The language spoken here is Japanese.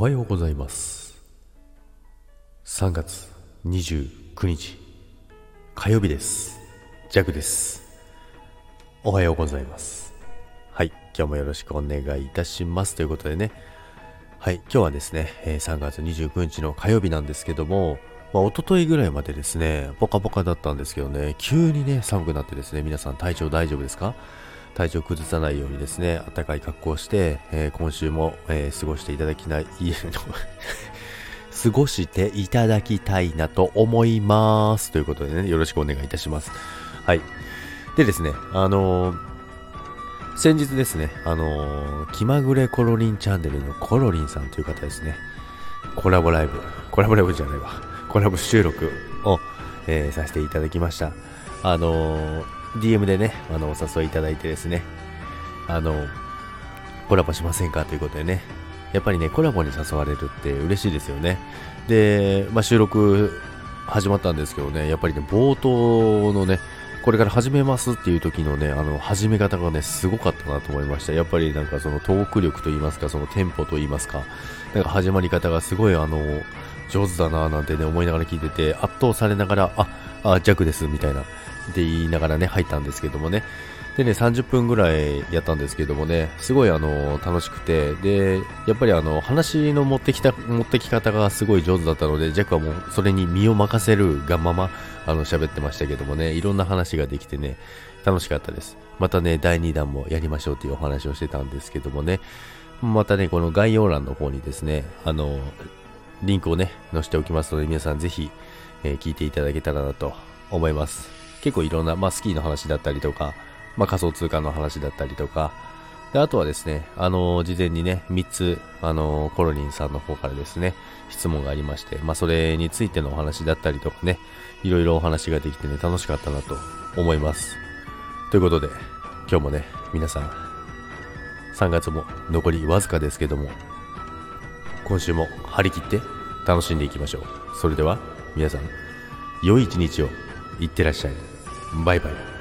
おはようございます。3月29日火曜日です。ジャグです。おはようございます。はい今日もよろしくお願いいたします。ということでね。はい今日はですね3月29日の火曜日なんですけどもまあ、一昨日ぐらいまでですね、ポカポカだったんですけどね、急にね、寒くなってですね、皆さん体調大丈夫ですか？体調崩さないようにですね、暖かい格好をして、えー、今週も、えー、過ごしていただきない、過ごしていただきたいなと思います。ということでね、よろしくお願いいたします。はい。でですね、あのー、先日ですね、あの、気まぐれコロリンチャンネルのコロリンさんという方ですね、コラボライブ、コラボライブじゃないわ、コラボ収録を、え、させていただきました。あの DM でね、あの、お誘いいただいてですね、あの、コラボしませんかということでね、やっぱりね、コラボに誘われるって嬉しいですよね。で、まあ、収録始まったんですけどね、やっぱりね、冒頭のね、これから始めますっていう時のね、あの、始め方がね、すごかったなと思いました。やっぱりなんかそのトーク力と言いますか、そのテンポと言いますか、なんか始まり方がすごいあの、上手だなぁなんてね、思いながら聞いてて、圧倒されながら、あ、あ、弱です、みたいな、って言いながらね、入ったんですけどもね。でね、30分ぐらいやったんですけどもね、すごいあの、楽しくて、で、やっぱりあの、話の持ってきた、持ってき方がすごい上手だったので、ジャックはもうそれに身を任せるがまま、あの、喋ってましたけどもね、いろんな話ができてね、楽しかったです。またね、第2弾もやりましょうっていうお話をしてたんですけどもね、またね、この概要欄の方にですね、あの、リンクをね、載せておきますので、皆さんぜひ、えー、聞いていただけたらなと思います。結構いろんな、まあ、スキーの話だったりとか、まあ、仮想通貨の話だったりとか、で、あとはですね、あのー、事前にね、3つ、あのー、コロリンさんの方からですね、質問がありまして、まあ、それについてのお話だったりとかね、いろいろお話ができてね、楽しかったなと思います。ということで、今日もね、皆さん、3月も残りわずかですけども、今週も張り切って楽しんでいきましょう。それでは、皆さん、良い一日をいってらっしゃい。バイバイ。